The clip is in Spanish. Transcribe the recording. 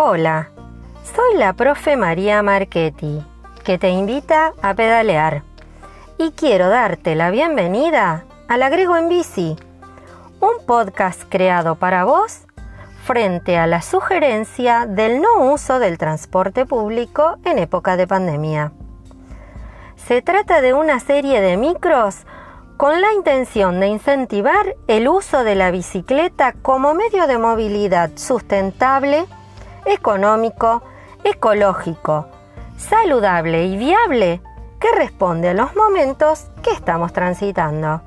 Hola, soy la profe María Marchetti, que te invita a pedalear. Y quiero darte la bienvenida al Agrego en Bici, un podcast creado para vos frente a la sugerencia del no uso del transporte público en época de pandemia. Se trata de una serie de micros con la intención de incentivar el uso de la bicicleta como medio de movilidad sustentable, económico, ecológico, saludable y viable que responde a los momentos que estamos transitando.